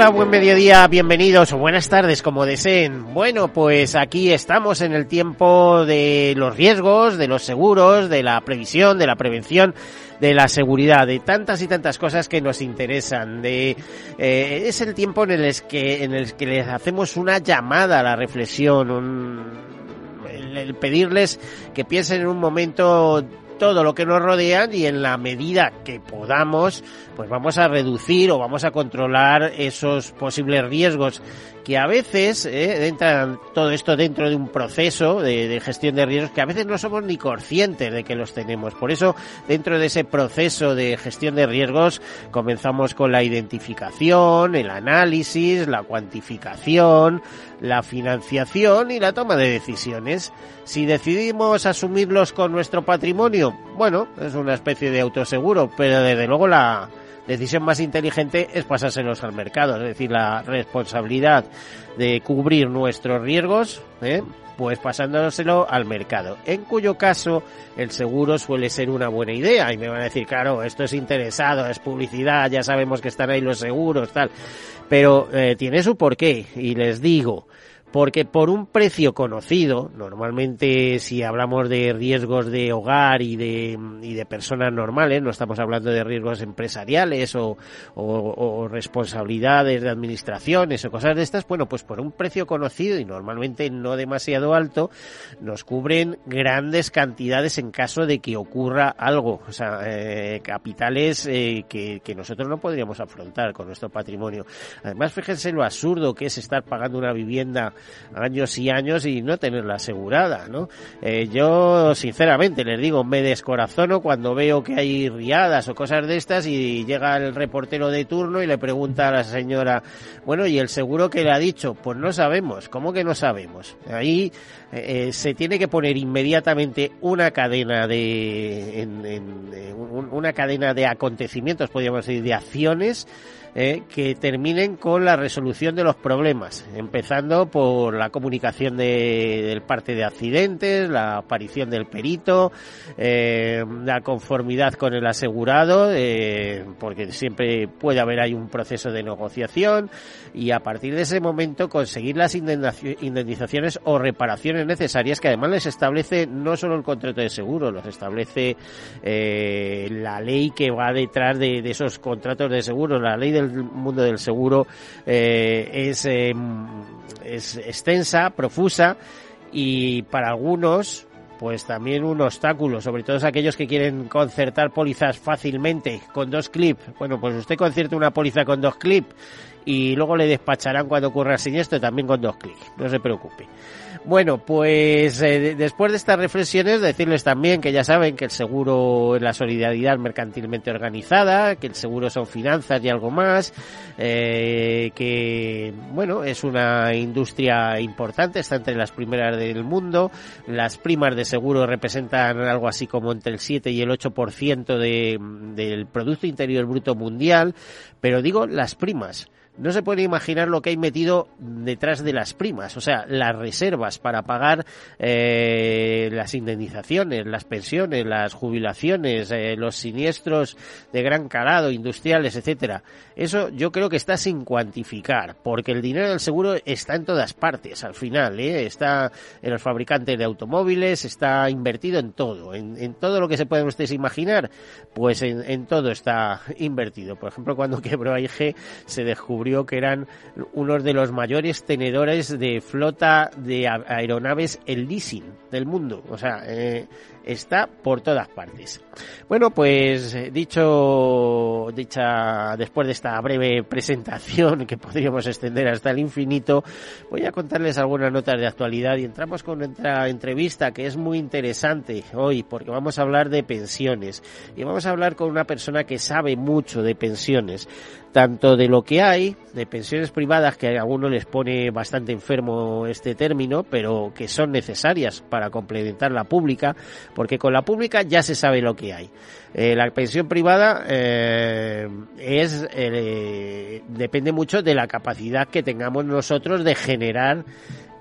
Hola, buen mediodía, bienvenidos o buenas tardes, como deseen. Bueno, pues aquí estamos en el tiempo de los riesgos, de los seguros, de la previsión, de la prevención, de la seguridad, de tantas y tantas cosas que nos interesan. De eh, es el tiempo en el que en el que les hacemos una llamada a la reflexión, el pedirles que piensen en un momento todo lo que nos rodean y en la medida que podamos, pues vamos a reducir o vamos a controlar esos posibles riesgos que a veces eh, entran todo esto dentro de un proceso de, de, gestión de riesgos que a veces no somos ni conscientes de que los tenemos. Por eso, dentro de ese proceso de gestión de riesgos, comenzamos con la identificación, el análisis, la cuantificación, la financiación y la toma de decisiones. Si decidimos asumirlos con nuestro patrimonio, bueno, es una especie de autoseguro, pero desde luego la decisión más inteligente es pasárselos al mercado, es decir, la responsabilidad de cubrir nuestros riesgos, ¿eh? pues pasándoselo al mercado. En cuyo caso el seguro suele ser una buena idea y me van a decir, claro, esto es interesado, es publicidad, ya sabemos que están ahí los seguros, tal. Pero eh, tiene su porqué y les digo, porque por un precio conocido, normalmente si hablamos de riesgos de hogar y de, y de personas normales, no estamos hablando de riesgos empresariales o, o, responsabilidades de administraciones o cosas de estas, bueno, pues por un precio conocido y normalmente no demasiado alto, nos cubren grandes cantidades en caso de que ocurra algo, o sea, eh, capitales eh, que, que nosotros no podríamos afrontar con nuestro patrimonio. Además, fíjense lo absurdo que es estar pagando una vivienda años y años y no tenerla asegurada, ¿no? Eh, yo, sinceramente, les digo, me descorazono cuando veo que hay riadas o cosas de estas y llega el reportero de turno y le pregunta a la señora, bueno, ¿y el seguro que le ha dicho? Pues no sabemos, ¿cómo que no sabemos? Ahí eh, se tiene que poner inmediatamente una cadena de, una cadena de acontecimientos, podríamos decir, de acciones, eh, que terminen con la resolución de los problemas, empezando por la comunicación de, del parte de accidentes, la aparición del perito, eh, la conformidad con el asegurado, eh, porque siempre puede haber ahí un proceso de negociación y a partir de ese momento conseguir las indemnizaciones o reparaciones necesarias que además les establece no solo el contrato de seguro, los establece eh, la ley que va detrás de, de esos contratos de seguro, la ley de del mundo del seguro eh, es, eh, es extensa, profusa y para algunos pues también un obstáculo, sobre todo aquellos que quieren concertar pólizas fácilmente con dos clips. Bueno, pues usted concierte una póliza con dos clips y luego le despacharán cuando ocurra el siniestro también con dos clics, no se preocupe. Bueno, pues eh, después de estas reflexiones, decirles también que ya saben que el seguro es la solidaridad mercantilmente organizada, que el seguro son finanzas y algo más, eh, que, bueno, es una industria importante, está entre las primeras del mundo, las primas de seguro representan algo así como entre el 7 y el 8% de, del Producto Interior Bruto Mundial, pero digo las primas no se puede imaginar lo que hay metido detrás de las primas, o sea, las reservas para pagar eh, las indemnizaciones, las pensiones, las jubilaciones, eh, los siniestros de gran calado, industriales, etcétera. Eso yo creo que está sin cuantificar, porque el dinero del seguro está en todas partes al final, ¿eh? está en los fabricantes de automóviles, está invertido en todo, en, todo lo que se pueden ustedes imaginar, pues en, en todo está invertido. Por ejemplo, cuando quebró AIG se descubrió que eran unos de los mayores tenedores de flota de aeronaves el leasing del mundo. O sea, eh, está por todas partes. Bueno, pues eh, dicho, dicha, después de esta breve presentación que podríamos extender hasta el infinito, voy a contarles algunas notas de actualidad y entramos con nuestra entrevista que es muy interesante hoy porque vamos a hablar de pensiones y vamos a hablar con una persona que sabe mucho de pensiones tanto de lo que hay, de pensiones privadas, que a algunos les pone bastante enfermo este término, pero que son necesarias para complementar la pública, porque con la pública ya se sabe lo que hay. Eh, la pensión privada eh, es eh, depende mucho de la capacidad que tengamos nosotros de generar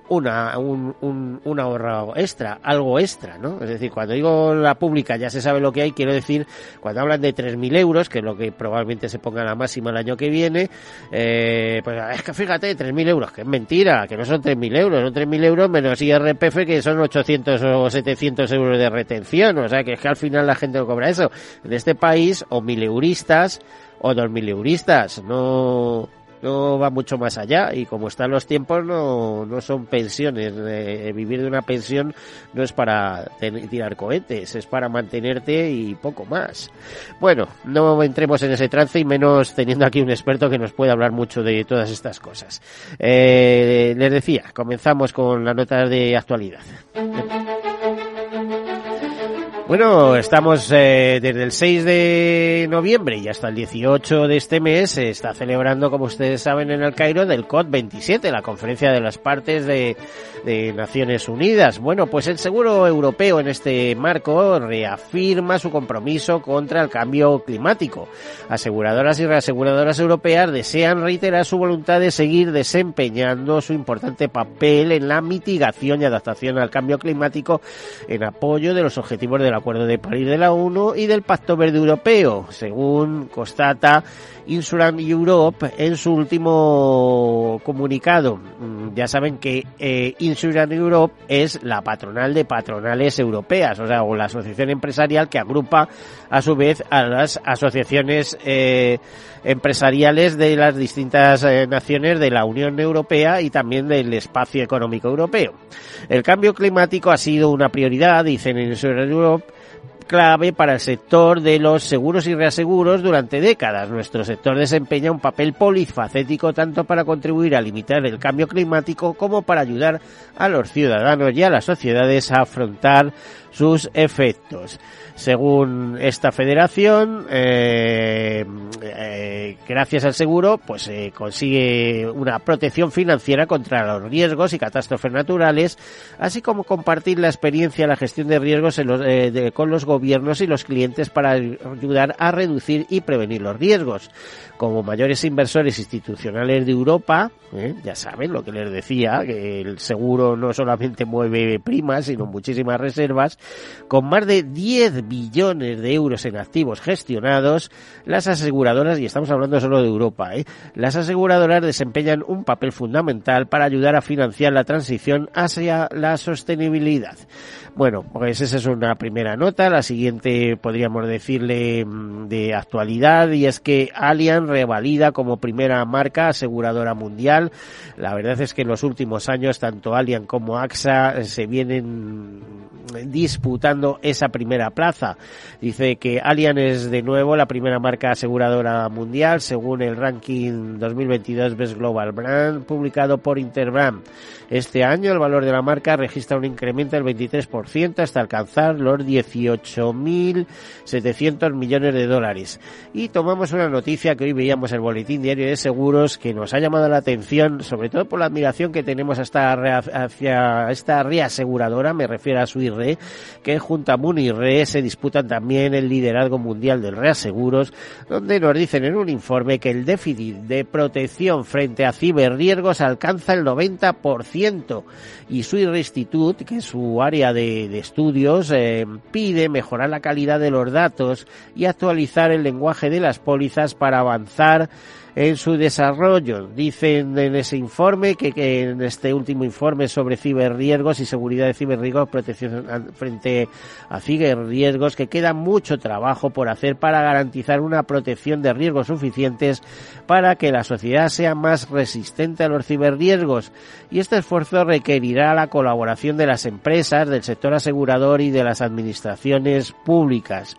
una, un, un, un, ahorro extra, algo extra, ¿no? Es decir, cuando digo la pública ya se sabe lo que hay, quiero decir, cuando hablan de 3.000 euros, que es lo que probablemente se ponga la máxima el año que viene, eh, pues es que fíjate, 3.000 euros, que es mentira, que no son 3.000 euros, son 3.000 euros menos IRPF, que son 800 o 700 euros de retención, o sea, que es que al final la gente no cobra eso. En este país, o mil euristas, o dos mil euristas, no no va mucho más allá y como están los tiempos no, no son pensiones. Eh, vivir de una pensión no es para tirar cohetes, es para mantenerte y poco más. Bueno, no entremos en ese trance y menos teniendo aquí un experto que nos puede hablar mucho de todas estas cosas. Eh, les decía, comenzamos con la nota de actualidad. Bueno, estamos eh, desde el 6 de noviembre y hasta el 18 de este mes se está celebrando, como ustedes saben, en el Cairo del COD 27, la conferencia de las partes de, de Naciones Unidas. Bueno, pues el seguro europeo en este marco reafirma su compromiso contra el cambio climático. Aseguradoras y reaseguradoras europeas desean reiterar su voluntad de seguir desempeñando su importante papel en la mitigación y adaptación al cambio climático en apoyo de los objetivos de la Acuerdo de París de la ONU y del Pacto Verde Europeo, según constata Insurance Europe en su último comunicado. Mm, ya saben que eh, Europe es la patronal de patronales europeas, o sea, o la asociación empresarial que agrupa a su vez a las asociaciones eh, empresariales de las distintas eh, naciones de la Unión Europea y también del espacio económico europeo. El cambio climático ha sido una prioridad, dicen Insurance Europe, clave para el sector de los seguros y reaseguros durante décadas. Nuestro sector desempeña un papel polifacético tanto para contribuir a limitar el cambio climático como para ayudar a los ciudadanos y a las sociedades a afrontar sus efectos. Según esta federación, eh, eh, gracias al seguro, pues eh, consigue una protección financiera contra los riesgos y catástrofes naturales, así como compartir la experiencia en la gestión de riesgos con los gobiernos y los clientes para ayudar a reducir y prevenir los riesgos como mayores inversores institucionales de Europa, ¿eh? ya saben lo que les decía, que el seguro no solamente mueve primas, sino muchísimas reservas, con más de 10 billones de euros en activos gestionados, las aseguradoras, y estamos hablando solo de Europa, ¿eh? las aseguradoras desempeñan un papel fundamental para ayudar a financiar la transición hacia la sostenibilidad. Bueno, pues esa es una primera nota. La siguiente podríamos decirle mm, de actualidad y es que Allianz revalida como primera marca aseguradora mundial. La verdad es que en los últimos años tanto Allianz como AXA se vienen disputando esa primera plaza. Dice que Allianz es de nuevo la primera marca aseguradora mundial según el ranking 2022 Best Global Brand publicado por Interbrand. Este año el valor de la marca registra un incremento del 23% hasta alcanzar los 18.700 millones de dólares. Y tomamos una noticia que hoy veíamos el Boletín Diario de Seguros que nos ha llamado la atención, sobre todo por la admiración que tenemos hasta hacia esta reaseguradora, me refiero a su IRE, que junto a Munirre se disputan también el liderazgo mundial del reaseguros, donde nos dicen en un informe que el déficit de protección frente a ciberriesgos alcanza el 90% y su Institute, que es su área de, estudios, eh, pide mejorar la calidad de los datos y actualizar el lenguaje de las pólizas para avanzar avanzar en su desarrollo. Dicen en ese informe que, en este último informe sobre ciberriesgos y seguridad de ciberriesgos, protección frente a ciberriesgos, que queda mucho trabajo por hacer para garantizar una protección de riesgos suficientes para que la sociedad sea más resistente a los ciberriesgos. Y este esfuerzo requerirá la colaboración de las empresas, del sector asegurador y de las administraciones públicas.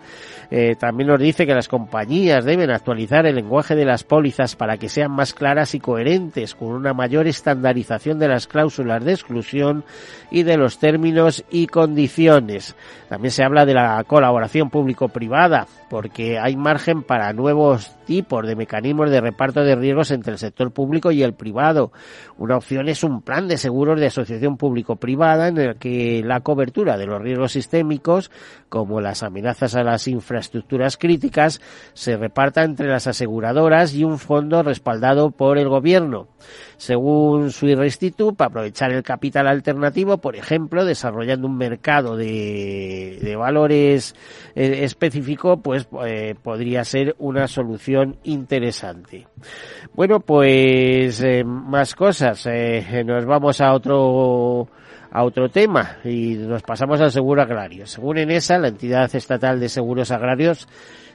Eh, también nos dice que las compañías deben actualizar el lenguaje de las pólizas para que sean más claras y coherentes, con una mayor estandarización de las cláusulas de exclusión y de los términos y condiciones. También se habla de la colaboración público-privada, porque hay margen para nuevos tipos de mecanismos de reparto de riesgos entre el sector público y el privado. Una opción es un plan de seguros de asociación público-privada en el que la cobertura de los riesgos sistémicos, como las amenazas a las infraestructuras críticas, se reparta entre las aseguradoras y un fondo respaldado por el gobierno según su Institute, para aprovechar el capital alternativo, por ejemplo, desarrollando un mercado de, de valores eh, específico, pues eh, podría ser una solución interesante. Bueno, pues eh, más cosas. nos vamos a otro a otro tema y nos pasamos al seguro agrario. Según ENESA, la entidad estatal de seguros agrarios,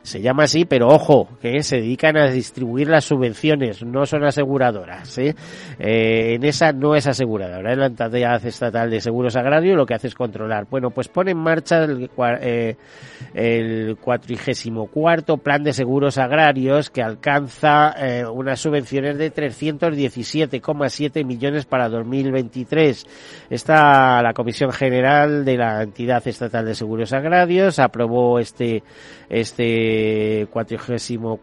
se llama así, pero ojo, que se dedican a distribuir las subvenciones, no son aseguradoras. ¿eh? Eh, en esa no es aseguradora, es la entidad estatal de seguros agrarios, lo que hace es controlar. Bueno, pues pone en marcha el, eh, el cuarto plan de seguros agrarios que alcanza eh, unas subvenciones de 317,7 millones para 2023. Está la Comisión General de la entidad estatal de seguros agrarios aprobó este este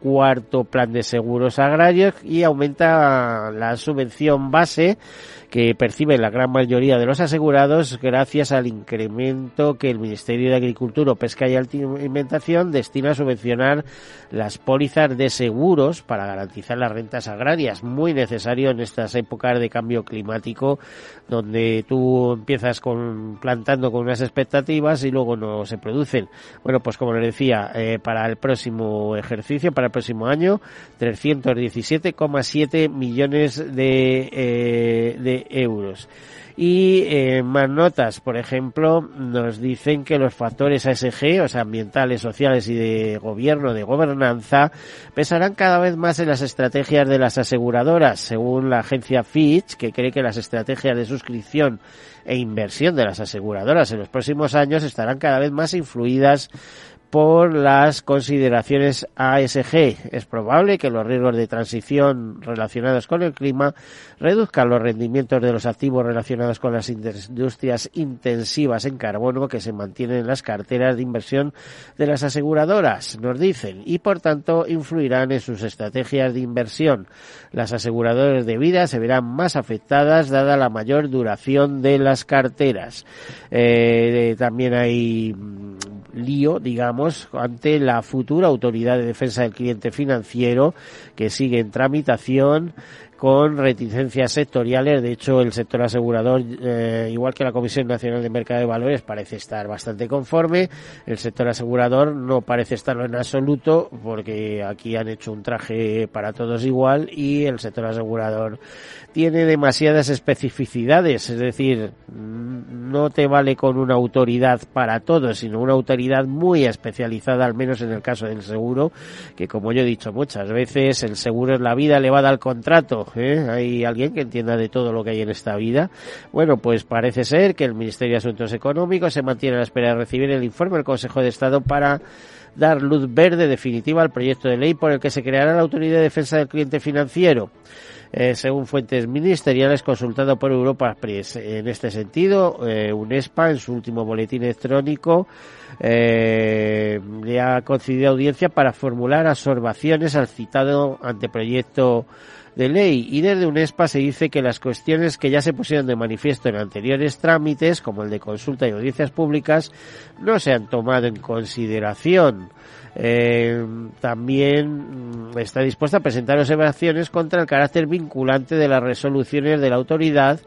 cuarto plan de seguros agrarios y aumenta la subvención base que perciben la gran mayoría de los asegurados gracias al incremento que el Ministerio de Agricultura, Pesca y Alimentación destina a subvencionar las pólizas de seguros para garantizar las rentas agrarias, muy necesario en estas épocas de cambio climático donde tú empiezas con plantando con unas expectativas y luego no se producen. Bueno, pues como les decía, eh, para el próximo ejercicio, para el próximo año, 317,7 millones de, eh, de euros. Y eh, más notas, por ejemplo, nos dicen que los factores ASG, o sea, ambientales, sociales y de gobierno, de gobernanza, pesarán cada vez más en las estrategias de las aseguradoras, según la agencia Fitch, que cree que las estrategias de suscripción e inversión de las aseguradoras en los próximos años estarán cada vez más influidas por las consideraciones ASG. Es probable que los riesgos de transición relacionados con el clima reduzcan los rendimientos de los activos relacionados con las industrias intensivas en carbono que se mantienen en las carteras de inversión de las aseguradoras, nos dicen, y por tanto influirán en sus estrategias de inversión. Las aseguradoras de vida se verán más afectadas dada la mayor duración de las carteras. Eh, también hay mm, lío, digamos, ante la futura Autoridad de Defensa del Cliente Financiero que sigue en tramitación con reticencias sectoriales. De hecho, el sector asegurador, eh, igual que la Comisión Nacional de Mercado de Valores, parece estar bastante conforme. El sector asegurador no parece estarlo en absoluto, porque aquí han hecho un traje para todos igual y el sector asegurador tiene demasiadas especificidades. Es decir, no te vale con una autoridad para todo, sino una autoridad muy especializada, al menos en el caso del seguro, que como yo he dicho muchas veces, el seguro es la vida elevada al contrato ¿eh? Hay alguien que entienda de todo lo que hay en esta vida. Bueno, pues parece ser que el Ministerio de Asuntos Económicos se mantiene a la espera de recibir el informe del Consejo de Estado para dar luz verde definitiva al proyecto de ley por el que se creará la Autoridad de Defensa del Cliente Financiero. Eh, según fuentes ministeriales consultado por Europa Press. En este sentido, eh, UNESPA, en su último boletín electrónico, eh, le ha concedido audiencia para formular absorbaciones al citado anteproyecto de ley y desde UNESPA se dice que las cuestiones que ya se pusieron de manifiesto en anteriores trámites, como el de consulta y audiencias públicas, no se han tomado en consideración. Eh, también mm, está dispuesta a presentar observaciones contra el carácter vinculante de las resoluciones de la autoridad,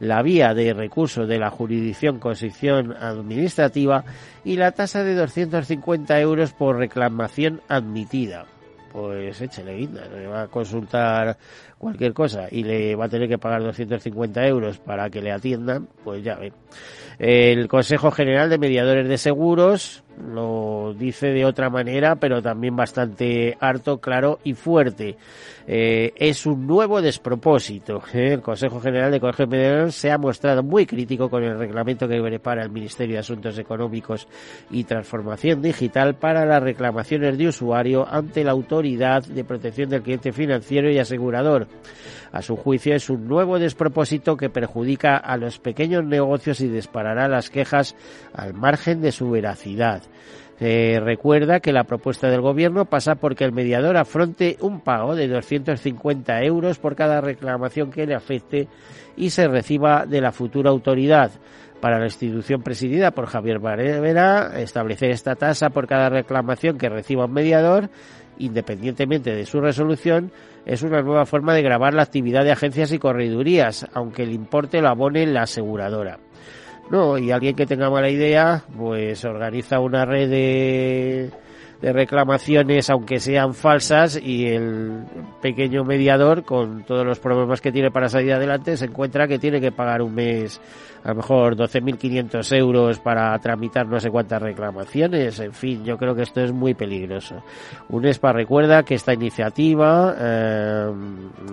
la vía de recurso de la jurisdicción concesión administrativa y la tasa de 250 euros por reclamación admitida pues échele guinda, va a consultar cualquier cosa y le va a tener que pagar 250 euros para que le atiendan, pues ya ve. El Consejo General de Mediadores de Seguros lo dice de otra manera, pero también bastante harto, claro y fuerte. Eh, es un nuevo despropósito. ¿eh? El Consejo General de Colegio de Mediadores se ha mostrado muy crítico con el reglamento que prepara el Ministerio de Asuntos Económicos y Transformación Digital para las reclamaciones de usuario ante la Autoridad de Protección del Cliente Financiero y Asegurador. A su juicio es un nuevo despropósito que perjudica a los pequeños negocios y disparará las quejas al margen de su veracidad. Recuerda que la propuesta del Gobierno pasa porque el mediador afronte un pago de 250 euros por cada reclamación que le afecte y se reciba de la futura autoridad. Para la institución presidida por Javier Barrera, establecer esta tasa por cada reclamación que reciba un mediador independientemente de su resolución, es una nueva forma de grabar la actividad de agencias y corredurías, aunque el importe lo abone la aseguradora. No, y alguien que tenga mala idea, pues organiza una red de, de reclamaciones, aunque sean falsas, y el pequeño mediador, con todos los problemas que tiene para salir adelante, se encuentra que tiene que pagar un mes a lo mejor 12.500 euros para tramitar no sé cuántas reclamaciones. En fin, yo creo que esto es muy peligroso. UNESPA recuerda que esta iniciativa eh,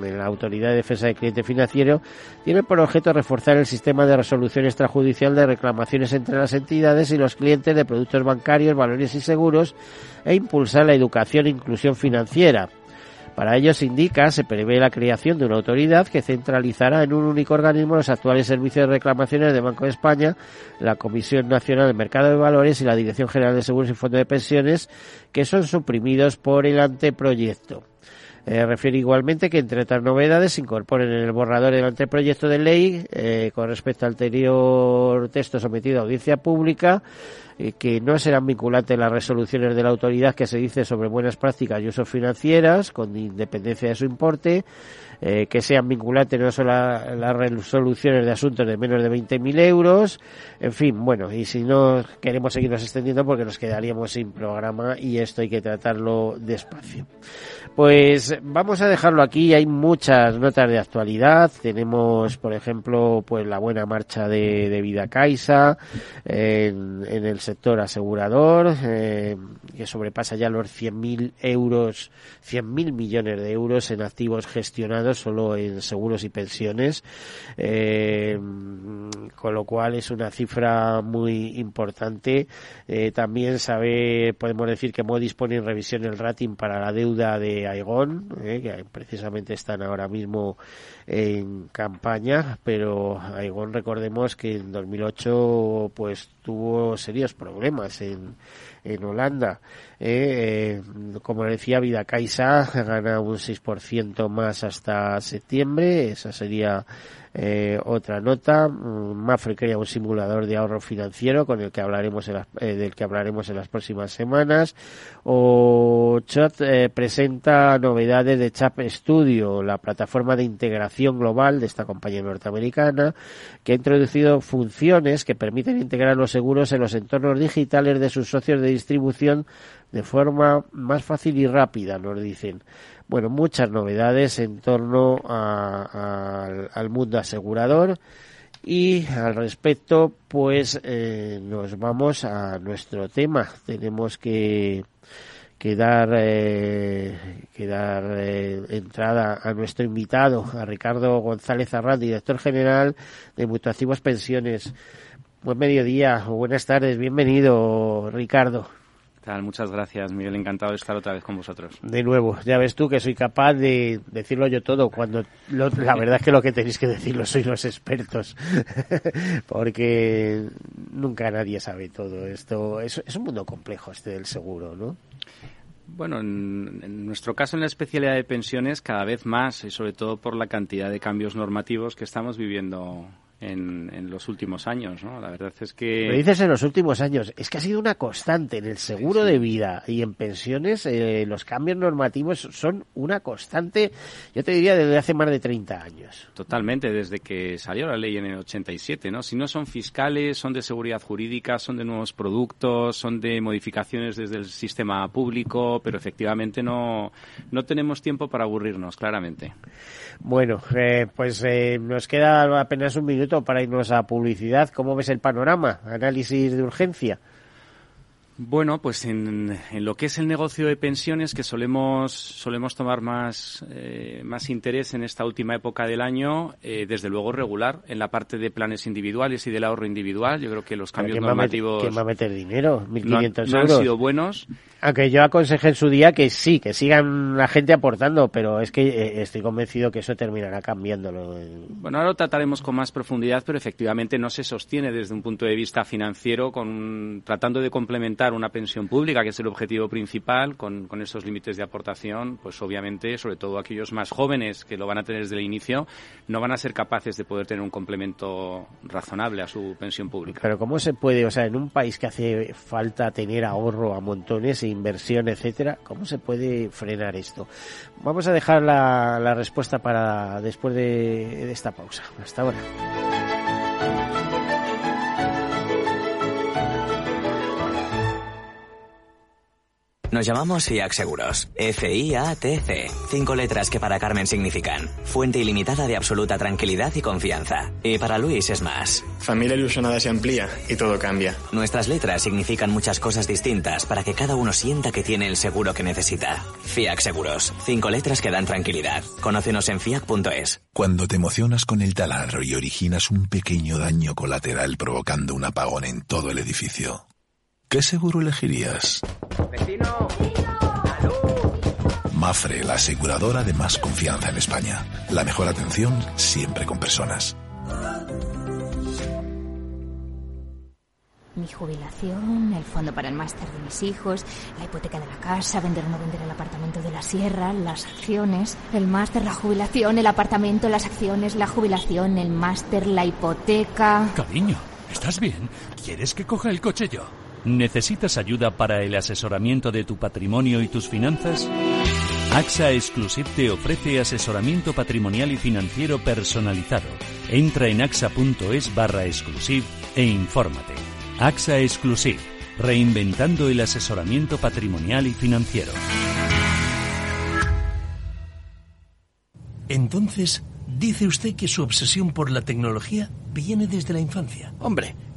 la Autoridad de Defensa del Cliente Financiero tiene por objeto reforzar el sistema de resolución extrajudicial de reclamaciones entre las entidades y los clientes de productos bancarios, valores y seguros e impulsar la educación e inclusión financiera. Para ello se indica, se prevé la creación de una autoridad que centralizará en un único organismo los actuales servicios de reclamaciones de Banco de España, la Comisión Nacional del Mercado de Valores y la Dirección General de Seguros y Fondos de Pensiones, que son suprimidos por el anteproyecto. Eh, refiere igualmente que entre otras novedades se incorporen en el borrador del anteproyecto de ley eh, con respecto al anterior texto sometido a audiencia pública eh, que no serán vinculantes las resoluciones de la autoridad que se dice sobre buenas prácticas y usos financieras con independencia de su importe eh, que sean vinculantes no solo las resoluciones de asuntos de menos de 20.000 euros, en fin, bueno, y si no queremos seguirnos extendiendo porque nos quedaríamos sin programa y esto hay que tratarlo despacio. Pues vamos a dejarlo aquí, hay muchas notas de actualidad, tenemos por ejemplo pues la buena marcha de, Vida Caixa en, en, el sector asegurador, eh, que sobrepasa ya los 100.000 euros, 100.000 millones de euros en activos gestionados solo en seguros y pensiones, eh, con lo cual es una cifra muy importante. Eh, también sabe, podemos decir que Modis pone en revisión el rating para la deuda de Aegon, eh, que precisamente están ahora mismo en campaña, pero Aegon recordemos que en 2008 pues tuvo serios problemas en en Holanda. Eh, eh, como decía, Vida Caixa gana un 6% más hasta septiembre. Esa sería eh, otra nota, mm, Mafre crea un simulador de ahorro financiero con el que hablaremos en las, eh, del que hablaremos en las próximas semanas. O Chat eh, presenta novedades de Chap Studio, la plataforma de integración global de esta compañía norteamericana, que ha introducido funciones que permiten integrar los seguros en los entornos digitales de sus socios de distribución de forma más fácil y rápida, nos dicen bueno, muchas novedades en torno al mundo asegurador y al respecto, pues eh, nos vamos a nuestro tema. Tenemos que, que dar, eh, que dar eh, entrada a nuestro invitado, a Ricardo González Arrad, director general de Mutuativos Pensiones. Buen mediodía o buenas tardes, bienvenido Ricardo. Tal? Muchas gracias, Miguel. Encantado de estar otra vez con vosotros. De nuevo, ya ves tú que soy capaz de decirlo yo todo cuando la verdad es que lo que tenéis que decirlo sois los expertos. Porque nunca nadie sabe todo esto. Es, es un mundo complejo este del seguro, ¿no? Bueno, en, en, nuestro caso en la especialidad de pensiones cada vez más y sobre todo por la cantidad de cambios normativos que estamos viviendo en, en, los últimos años, ¿no? La verdad es que... Me dices en los últimos años, es que ha sido una constante en el seguro sí. de vida y en pensiones, eh, los cambios normativos son una constante, yo te diría, desde hace más de 30 años. Totalmente, desde que salió la ley en el 87, ¿no? Si no son fiscales, son de seguridad jurídica, son de nuevos productos, son de modificaciones desde el sistema público, pero efectivamente no, no tenemos tiempo para aburrirnos, claramente. Bueno, eh, pues eh, nos queda apenas un minuto para irnos a publicidad. ¿Cómo ves el panorama? Análisis de urgencia. Bueno, pues en, en, lo que es el negocio de pensiones, que solemos, solemos tomar más, eh, más interés en esta última época del año, eh, desde luego regular, en la parte de planes individuales y del ahorro individual. Yo creo que los cambios ¿Quién normativos. ¿Quién va a meter dinero? 1.500 no, euros. No han sido buenos. Aunque yo aconsejé en su día que sí, que sigan la gente aportando, pero es que eh, estoy convencido que eso terminará cambiándolo. Bueno, ahora lo trataremos con más profundidad, pero efectivamente no se sostiene desde un punto de vista financiero, con, tratando de complementar una pensión pública, que es el objetivo principal, con, con esos límites de aportación, pues obviamente, sobre todo aquellos más jóvenes que lo van a tener desde el inicio, no van a ser capaces de poder tener un complemento razonable a su pensión pública. Pero ¿cómo se puede, o sea, en un país que hace falta tener ahorro a montones, inversión, etcétera, ¿cómo se puede frenar esto? Vamos a dejar la, la respuesta para después de, de esta pausa. Hasta ahora. Nos llamamos FIAC Seguros. F-I-A-T-C. Cinco letras que para Carmen significan fuente ilimitada de absoluta tranquilidad y confianza. Y para Luis es más. Familia ilusionada se amplía y todo cambia. Nuestras letras significan muchas cosas distintas para que cada uno sienta que tiene el seguro que necesita. FIAC Seguros. Cinco letras que dan tranquilidad. Conócenos en fiac.es. Cuando te emocionas con el taladro y originas un pequeño daño colateral provocando un apagón en todo el edificio. ¿Qué seguro elegirías? ¡Vecino! Mafre, la aseguradora de más confianza en España. La mejor atención siempre con personas. Mi jubilación, el fondo para el máster de mis hijos, la hipoteca de la casa, vender o no vender el apartamento de la sierra, las acciones, el máster, la jubilación, el apartamento, las acciones, la jubilación, el máster, la hipoteca. Cariño, ¿estás bien? ¿Quieres que coja el coche yo? ¿Necesitas ayuda para el asesoramiento de tu patrimonio y tus finanzas? AXA Exclusive te ofrece asesoramiento patrimonial y financiero personalizado. Entra en axa.es barra exclusive e infórmate. AXA Exclusive, reinventando el asesoramiento patrimonial y financiero. Entonces, dice usted que su obsesión por la tecnología viene desde la infancia. Hombre,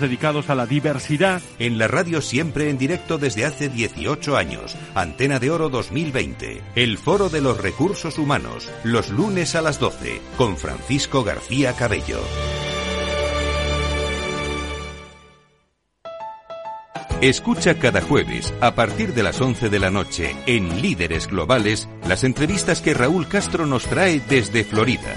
dedicados a la diversidad. En la radio siempre en directo desde hace 18 años. Antena de Oro 2020. El Foro de los Recursos Humanos. Los lunes a las 12. Con Francisco García Cabello. Escucha cada jueves, a partir de las 11 de la noche, en Líderes Globales, las entrevistas que Raúl Castro nos trae desde Florida.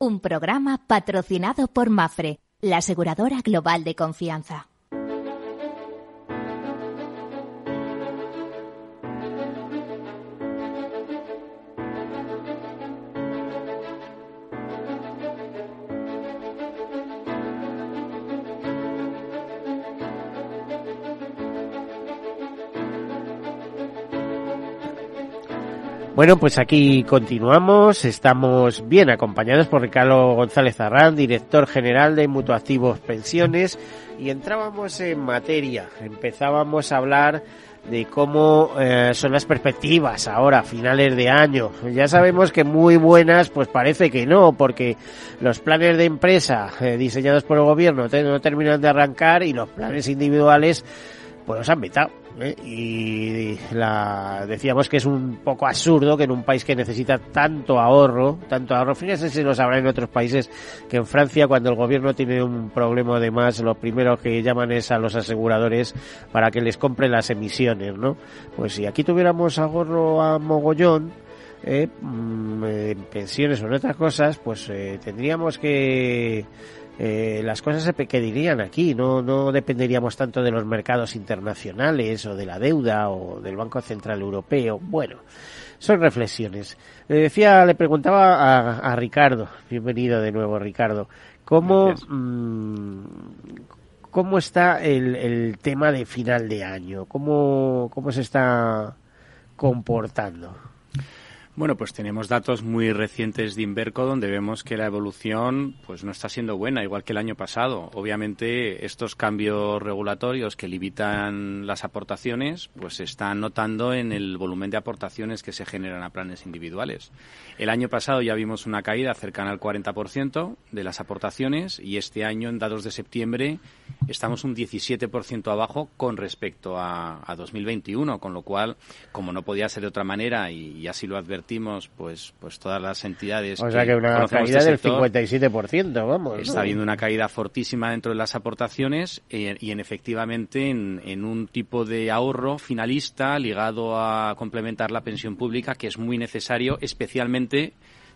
Un programa patrocinado por Mafre, la aseguradora global de confianza. Bueno, pues aquí continuamos. Estamos bien acompañados por Ricardo González Arrán, director general de Mutuactivos Pensiones, y entrábamos en materia. Empezábamos a hablar de cómo eh, son las perspectivas ahora, finales de año. Ya sabemos que muy buenas, pues parece que no, porque los planes de empresa eh, diseñados por el gobierno no terminan de arrancar y los planes individuales pues los han vetado. ¿Eh? y la, decíamos que es un poco absurdo que en un país que necesita tanto ahorro, tanto ahorro, fíjense si lo sabrá en otros países, que en Francia cuando el gobierno tiene un problema de más, lo primero que llaman es a los aseguradores para que les compren las emisiones, ¿no? Pues si aquí tuviéramos ahorro a mogollón, eh, mm, en pensiones o en otras cosas, pues eh, tendríamos que eh, las cosas se dirían aquí, no, no dependeríamos tanto de los mercados internacionales o de la deuda o del Banco Central Europeo. Bueno, son reflexiones. Le decía, le preguntaba a, Ricardo, bienvenido de nuevo Ricardo, cómo, mm, cómo está el, el tema de final de año, cómo, cómo se está comportando. Bueno, pues tenemos datos muy recientes de Inverco donde vemos que la evolución pues no está siendo buena, igual que el año pasado. Obviamente, estos cambios regulatorios que limitan las aportaciones, pues se están notando en el volumen de aportaciones que se generan a planes individuales. El año pasado ya vimos una caída cercana al 40% de las aportaciones y este año, en datos de septiembre, estamos un 17% abajo con respecto a, a 2021, con lo cual, como no podía ser de otra manera y, y así lo advertimos, pues pues todas las entidades o sea que, una caída del 57% vamos está habiendo una caída fortísima dentro de las aportaciones eh, y en efectivamente en, en, un tipo de ahorro finalista ligado a complementar la pensión pública que es muy necesario especialmente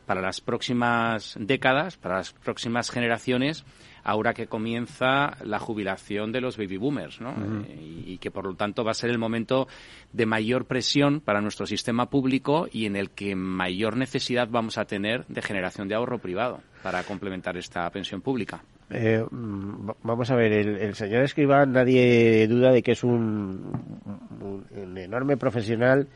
para las próximas décadas para las próximas generaciones ahora que comienza la jubilación de los baby boomers, ¿no? Eh, y, que por lo tanto va a ser el momento de mayor presión para nuestro sistema público y en el que mayor necesidad vamos a tener de generación de ahorro privado para complementar esta pensión pública. Eh, mm, vamos a ver, el, señor Escriba, nadie duda de que es un, un enorme profesional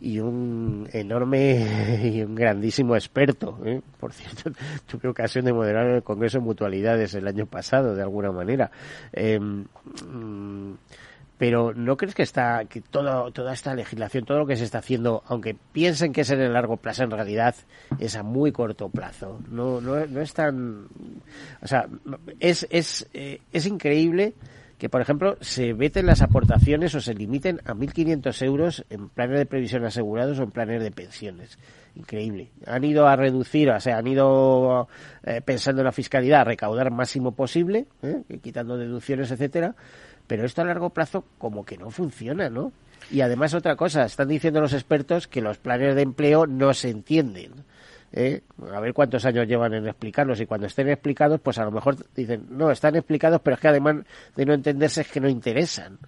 y un enorme y un grandísimo experto. ¿eh? Por cierto, tuve ocasión de moderar el Congreso de Mutualidades el año pasado, de alguna manera. Em, mm, pero ¿no crees que está que todo, toda esta legislación, todo lo que se está haciendo, aunque piensen que es en el largo plazo, en realidad es a muy corto plazo? No, no, no es tan... O sea, es, es, eh, es increíble que, por ejemplo, se veten las aportaciones o se limiten a 1.500 euros en planes de previsión asegurados o en planes de pensiones. Increíble. Han ido a reducir, o sea, han ido eh, pensando en la fiscalidad a recaudar máximo posible, ¿eh? quitando deducciones, etcétera, pero esto a largo plazo como que no funciona, ¿no? Y además otra cosa, están diciendo los expertos que los planes de empleo no se entienden. ¿Eh? a ver cuántos años llevan en explicarlos y cuando estén explicados, pues a lo mejor dicen, no, están explicados, pero es que además de no entenderse es que no interesan.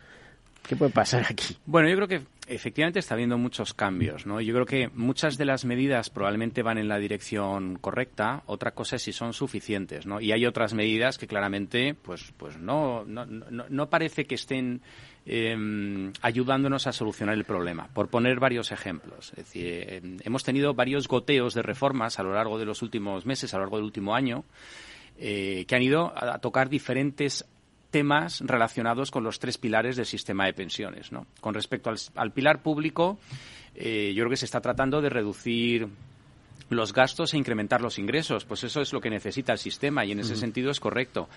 ¿Qué puede pasar aquí? Bueno, yo creo que efectivamente está habiendo muchos cambios, ¿no? Yo creo que muchas de las medidas probablemente van en la dirección correcta. Otra cosa es si son suficientes, ¿no? Y hay otras medidas que claramente, pues, pues no, no, no, no parece que estén eh, ayudándonos a solucionar el problema. Por poner varios ejemplos, es decir, eh, hemos tenido varios goteos de reformas a lo largo de los últimos meses, a lo largo del último año, eh, que han ido a, tocar diferentes temas relacionados con los tres pilares del sistema de pensiones. Con respecto al, al pilar público, eh, yo creo que se está tratando de reducir los gastos e incrementar los ingresos. Pues eso es lo que necesita el sistema y en ese sentido es correcto.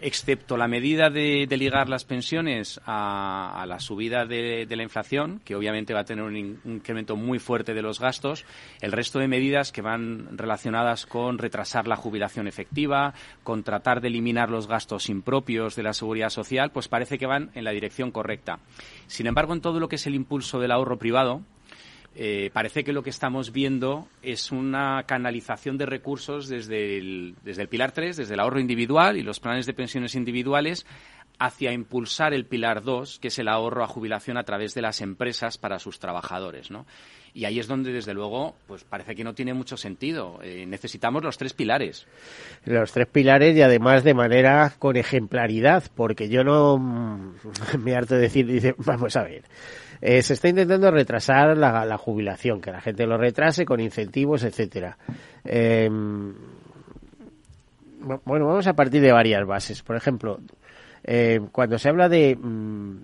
Excepto la medida de, de ligar las pensiones a, a la subida de, de la inflación, que obviamente va a tener un, in- un incremento muy fuerte de los gastos, el resto de medidas que van relacionadas con retrasar la jubilación efectiva, con tratar de eliminar los gastos impropios de la seguridad social, pues parece que van en la dirección correcta. Sin embargo, en todo lo que es el impulso del ahorro privado, eh, parece que lo que estamos viendo es una canalización de recursos desde el, desde el pilar 3, desde el ahorro individual y los planes de pensiones individuales, hacia impulsar el pilar 2, que es el ahorro a jubilación a través de las empresas para sus trabajadores. ¿no? Y ahí es donde, desde luego, pues parece que no tiene mucho sentido. Eh, necesitamos los tres pilares. Los tres pilares y además de manera con ejemplaridad, porque yo no me harto de decir, dice, vamos a ver, eh, se está intentando retrasar la, la jubilación, que la gente lo retrase con incentivos, etcétera. Eh, bu- bueno, vamos a partir de varias bases. Por ejemplo, eh, cuando se habla de mm,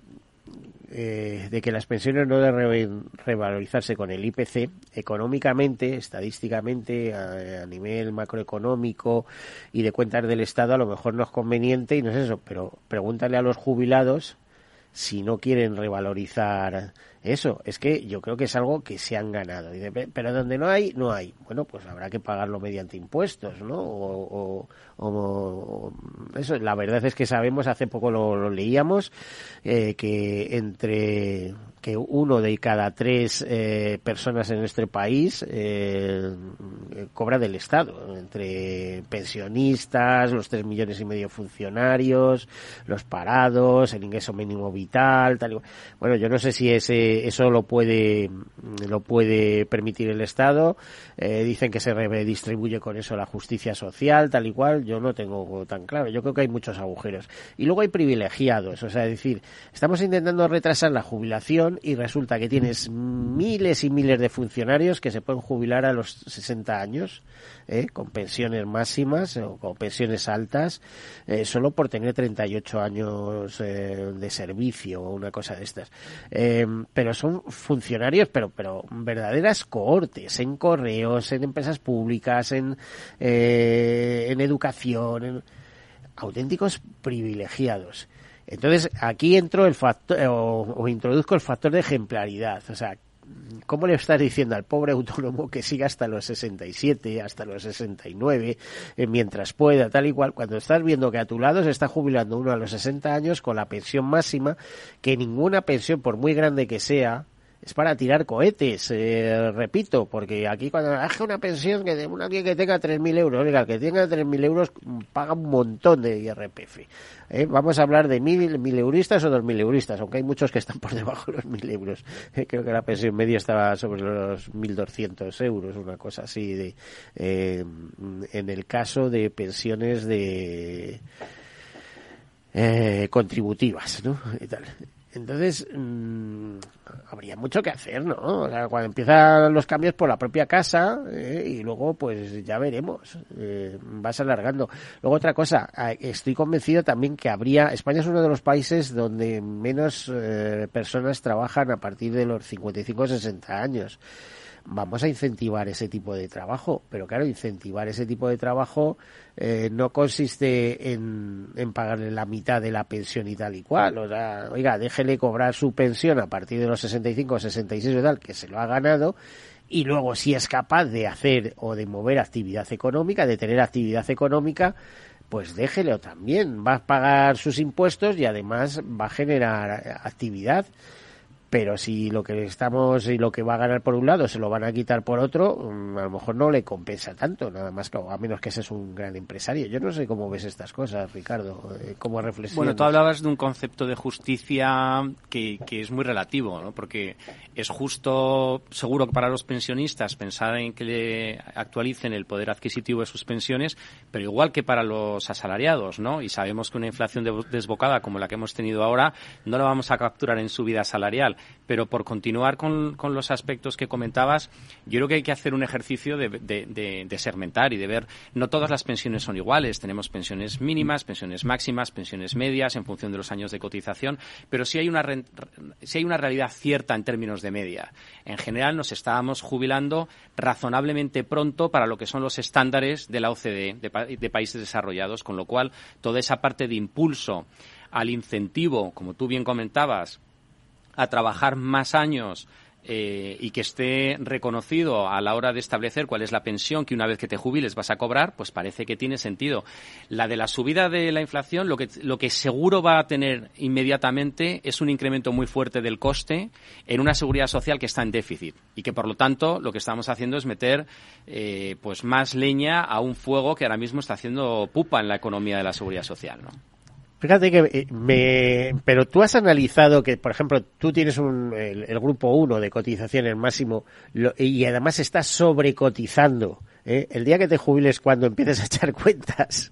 eh, de que las pensiones no deben re- revalorizarse con el IPC, económicamente, estadísticamente, a, a nivel macroeconómico y de cuentas del Estado, a lo mejor no es conveniente y no es eso, pero pregúntale a los jubilados si no quieren revalorizar eso. Es que yo creo que es algo que se han ganado. Dice, "Pe- pero donde no hay, no hay. Bueno, pues habrá que pagarlo mediante impuestos, ¿no? O, o- o- eso, la verdad es que sabemos, hace poco lo, lo leíamos, eh, que entre que uno de cada tres eh, personas en nuestro país eh, cobra del Estado, entre pensionistas, los tres millones y medio funcionarios, los parados, el ingreso mínimo vital, tal y. Bueno, yo no sé si ese, eso lo puede, lo puede permitir el Estado. Eh, dicen que se redistribuye con eso la justicia social, tal y cual. Yo no tengo tan claro. Yo creo que hay muchos agujeros. Y luego hay privilegiados. O sea, es decir, estamos intentando retrasar la jubilación y resulta que tienes miles y miles de funcionarios que se pueden jubilar a los 60 años, ¿eh? con pensiones máximas o con pensiones altas, eh, solo por tener 38 años eh, de servicio o una cosa de estas. Eh, pero son funcionarios, pero, pero verdaderas cohortes, en correos, en empresas públicas, en, en educación, auténticos privilegiados. Entonces, aquí entro el factor, eh, o, introduzco el factor de ejemplaridad. O sea, ¿cómo le estás diciendo al pobre autónomo que siga hasta los 67, hasta los 69, eh, mientras pueda, tal y cual, cuando estás viendo que a tu lado se está jubilando uno a los 60 años con la pensión máxima, que ninguna pensión, por muy grande que sea, es para tirar cohetes, eh, repito, porque aquí cuando hace una pensión que de un alguien que tenga 3.000 euros, oiga, que tenga 3.000 euros paga un montón de IRPF. ¿eh? Vamos a hablar de 1.000, 1.000 euristas o 2.000 euristas, aunque hay muchos que están por debajo de los 1.000 euros. Eh, creo que la pensión media estaba sobre los 1.200 euros, una cosa así, de, eh, en el caso de pensiones de contributivas, ¿no? Y tal. Entonces, mmm, habría mucho que hacer, ¿no? O sea, cuando empiezan los cambios por la propia casa eh, y luego, pues ya veremos. Eh, vas alargando. Luego, otra cosa, ah, estoy convencido también que habría. España es uno de los países donde menos eh, personas trabajan a partir de los 55 o 60 años vamos a incentivar ese tipo de trabajo. Pero claro, incentivar ese tipo de trabajo eh, no consiste en, en pagarle la mitad de la pensión y tal y cual. O sea, oiga, déjele cobrar su pensión a partir de los 65 o 66 o tal, que se lo ha ganado. Y luego, si es capaz de hacer o de mover actividad económica, de tener actividad económica, pues déjelo también. Va a pagar sus impuestos y además va a generar actividad pero si lo que estamos y lo que va a ganar por un lado se lo van a quitar por otro, mm, a lo mejor no le compensa tanto, nada más que a menos que ese es un gran empresario. Yo no sé cómo ves estas cosas, Ricardo, eh, cómo reflexionas. Bueno, tú hablabas de un concepto de justicia que, que es muy relativo, ¿no? porque es justo, seguro que para los pensionistas pensar en que le actualicen el poder adquisitivo de sus pensiones, pero igual que para los asalariados, ¿no? Y sabemos que una inflación desbocada como la que hemos tenido ahora no la vamos a capturar en su vida salarial pero por continuar con, los aspectos que comentabas, yo creo que hay que hacer un ejercicio de, segmentar y de ver, no todas las pensiones son iguales, tenemos pensiones mínimas, pensiones máximas, pensiones medias en función de los años de cotización, pero sí hay una, realidad cierta en términos de media. En general nos estábamos jubilando razonablemente pronto para lo que son los estándares de la OCDE, de países desarrollados, con lo cual toda esa parte de impulso al incentivo, como tú bien comentabas, a trabajar más años eh, y que esté reconocido a la hora de establecer cuál es la pensión que una vez que te jubiles vas a cobrar, pues parece que tiene sentido. La de la subida de la inflación, lo que, lo que seguro va a tener inmediatamente es un incremento muy fuerte del coste en una seguridad social que está en déficit y que por lo tanto lo que estamos haciendo es meter eh, pues más leña a un fuego que ahora mismo está haciendo pupa en la economía de la seguridad social. Fíjate que eh, me, pero tú has analizado que, por ejemplo, tú tienes un, el, grupo 1 de cotización, el máximo, y además estás sobrecotizando. ¿eh? El día que te jubiles, cuando empieces a echar cuentas,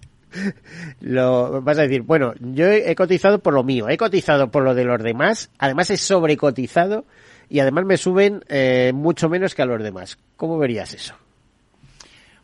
lo vas a decir, bueno, yo he, cotizado por lo mío, he cotizado por lo de los demás, además he sobrecotizado y además me suben eh, mucho menos que a los demás. ¿Cómo verías eso?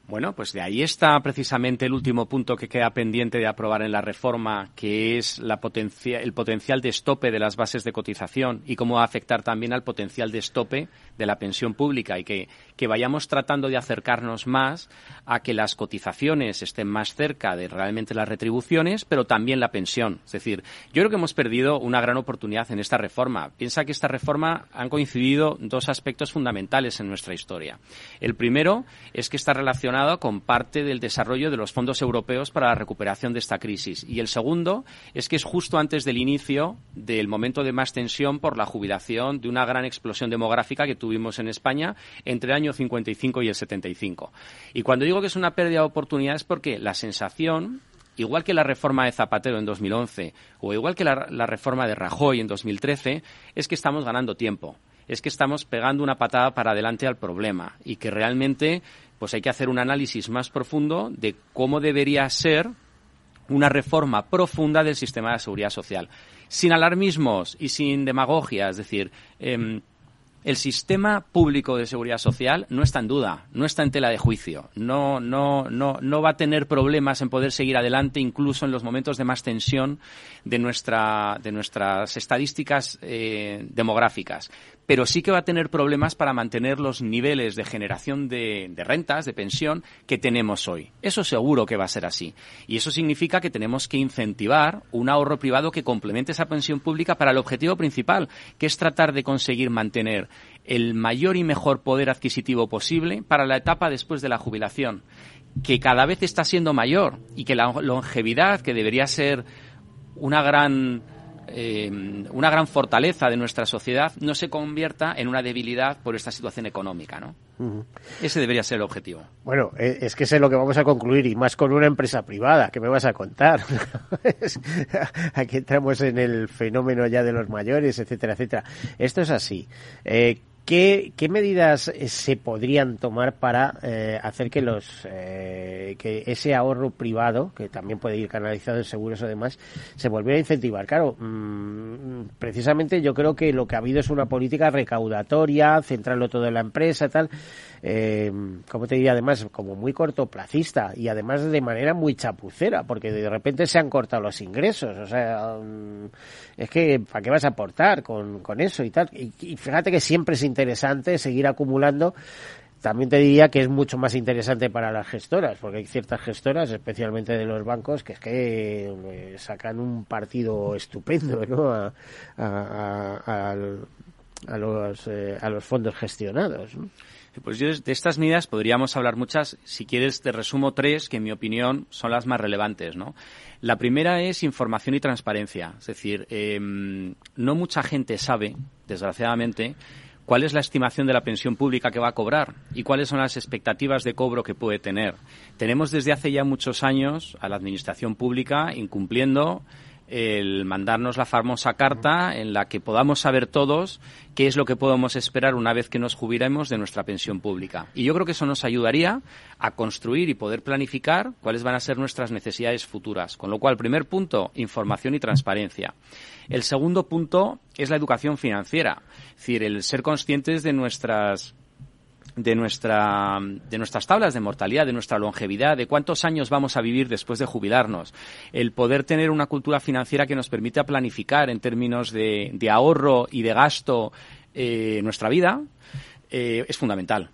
Bueno, pues de ahí está precisamente el último punto que queda pendiente de aprobar en la reforma, que es la el potencial de estope de las bases de cotización y cómo va a afectar también al potencial de estope de la pensión pública y que, que vayamos tratando de acercarnos más a que las cotizaciones estén más cerca de realmente las retribuciones, pero también la pensión. Es decir, yo creo que hemos perdido una gran oportunidad en esta reforma. Piensa que esta reforma han coincidido dos aspectos fundamentales en nuestra historia. El primero es que está relacionado con parte del desarrollo de los fondos europeos para la recuperación de esta crisis. Y el segundo es que es justo antes del inicio del momento de más tensión por la jubilación de una gran explosión demográfica que tuvimos en España entre el año 55 y el 75. Y cuando digo que es una pérdida de oportunidades es porque la sensación igual que la reforma de Zapatero en 2011 o igual que la, la, reforma de Rajoy en 2013, es que estamos ganando tiempo. Es que estamos pegando una patada para adelante al problema y que realmente pues hay que hacer un análisis más profundo de cómo debería ser una reforma profunda del sistema de seguridad social. Sin alarmismos y sin demagogia, es decir, em, el sistema público de seguridad social no está en duda, no está en tela de juicio, no, no, no, no va a tener problemas en poder seguir adelante incluso en los momentos de más tensión de, nuestra, de nuestras estadísticas eh, demográficas pero sí que va a tener problemas para mantener los niveles de generación de, rentas, de pensión que tenemos hoy. Eso seguro que va a ser así. Y eso significa que tenemos que incentivar un ahorro privado que complemente esa pensión pública para el objetivo principal, que es tratar de conseguir mantener el mayor y mejor poder adquisitivo posible para la etapa después de la jubilación, que cada vez está siendo mayor y que la longevidad, que debería ser una gran eh, una gran fortaleza de nuestra sociedad no se convierta en una debilidad por esta situación económica, ¿no? Ese debería ser el objetivo. Bueno, eh, es que sé lo que vamos a concluir y más con una empresa privada. ¿Qué me vas a contar? Aquí entramos en el fenómeno ya de los mayores, etcétera, etcétera. Esto es así. Eh, ¿Qué, medidas eh, se podrían tomar para eh, hacer que los eh, que ese ahorro privado, que también puede ir canalizado en seguros o demás, se volviera a incentivar? Claro, mm, precisamente yo creo que lo que ha habido es una política recaudatoria, centrarlo todo en la empresa, tal eh, como te diría, además, como muy cortoplacista y además de manera muy chapucera, porque de repente se han cortado los ingresos. O sea, mm, es que, ¿para qué vas a aportar con, con eso y tal? Y, y fíjate que siempre es interesante seguir acumulando también te diría que es mucho más interesante para las gestoras, porque hay ciertas gestoras, especialmente de los bancos, que es que eh, sacan un partido estupendo ¿no? a, eh, los fondos gestionados. Pues yo de estas medidas podríamos hablar muchas. Si quieres, te resumo tres que, en mi opinión, son las más relevantes. ¿no? La primera es información y transparencia. Es decir, eh, no mucha gente sabe, desgraciadamente, cuál es la estimación de la pensión pública que va a cobrar y cuáles son las expectativas de cobro que puede tener. Tenemos desde hace ya muchos años a la Administración Pública incumpliendo el mandarnos la famosa carta en la que podamos saber todos qué es lo que podemos esperar una vez que nos jubilemos de nuestra pensión pública. Y yo creo que eso nos ayudaría a construir y poder planificar cuáles van a ser nuestras necesidades futuras. Con lo cual, primer punto, información y transparencia. El segundo punto es la educación financiera, es decir, el ser conscientes de nuestras de, nuestra, de nuestras tablas de mortalidad, de nuestra longevidad, de cuántos años vamos a vivir después de jubilarnos. El poder tener una cultura financiera que nos permita planificar en términos de, ahorro y de gasto eh, nuestra vida eh, es fundamental.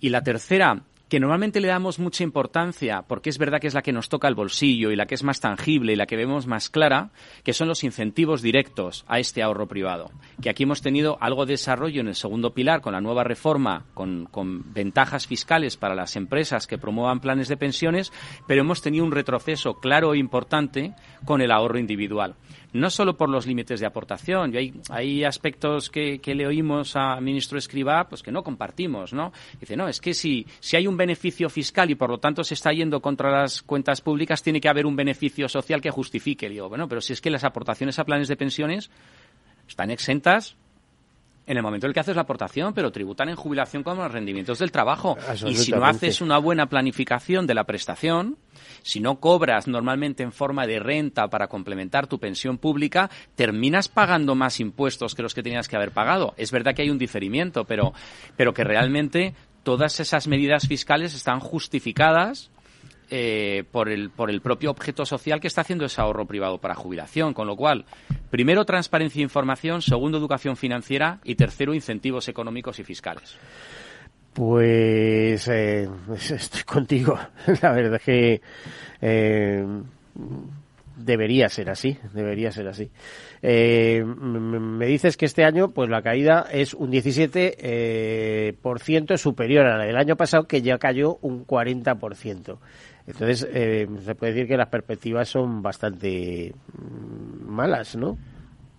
Y la tercera, que normalmente le damos mucha importancia, porque es verdad que es la que nos toca el bolsillo y la que es más tangible y la que vemos más clara, que son los incentivos directos a este ahorro privado. Que aquí hemos tenido algo de desarrollo en el segundo pilar con la nueva reforma, con, con ventajas fiscales para las empresas que promuevan planes de pensiones, pero hemos tenido un retroceso claro e importante con el ahorro individual no solo por los límites de aportación. Y hay, hay aspectos que, que, le oímos al ministro Escribá pues que no compartimos, ¿no? Dice, no, es que si, si hay un beneficio fiscal y por lo tanto se está yendo contra las cuentas públicas, tiene que haber un beneficio social que justifique. Digo, bueno, pero si es que las aportaciones a planes de pensiones están exentas en el momento en el que haces la aportación, pero tributan en jubilación como los rendimientos del trabajo. Y si no haces una buena planificación de la prestación, si no cobras normalmente en forma de renta para complementar tu pensión pública, terminas pagando más impuestos que los que tenías que haber pagado. Es verdad que hay un diferimiento, pero, pero que realmente todas esas medidas fiscales están justificadas eh, por, el, por el propio objeto social que está haciendo ese ahorro privado para jubilación. Con lo cual, primero, transparencia e información, segundo, educación financiera y tercero, incentivos económicos y fiscales. Pues eh, estoy contigo. La verdad es que eh, debería ser así, debería ser así. Eh, me dices que este año, pues la caída es un 17% eh, por ciento superior a la del año pasado, que ya cayó un 40%. Entonces, eh, se puede decir que las perspectivas son bastante mm, malas, ¿no?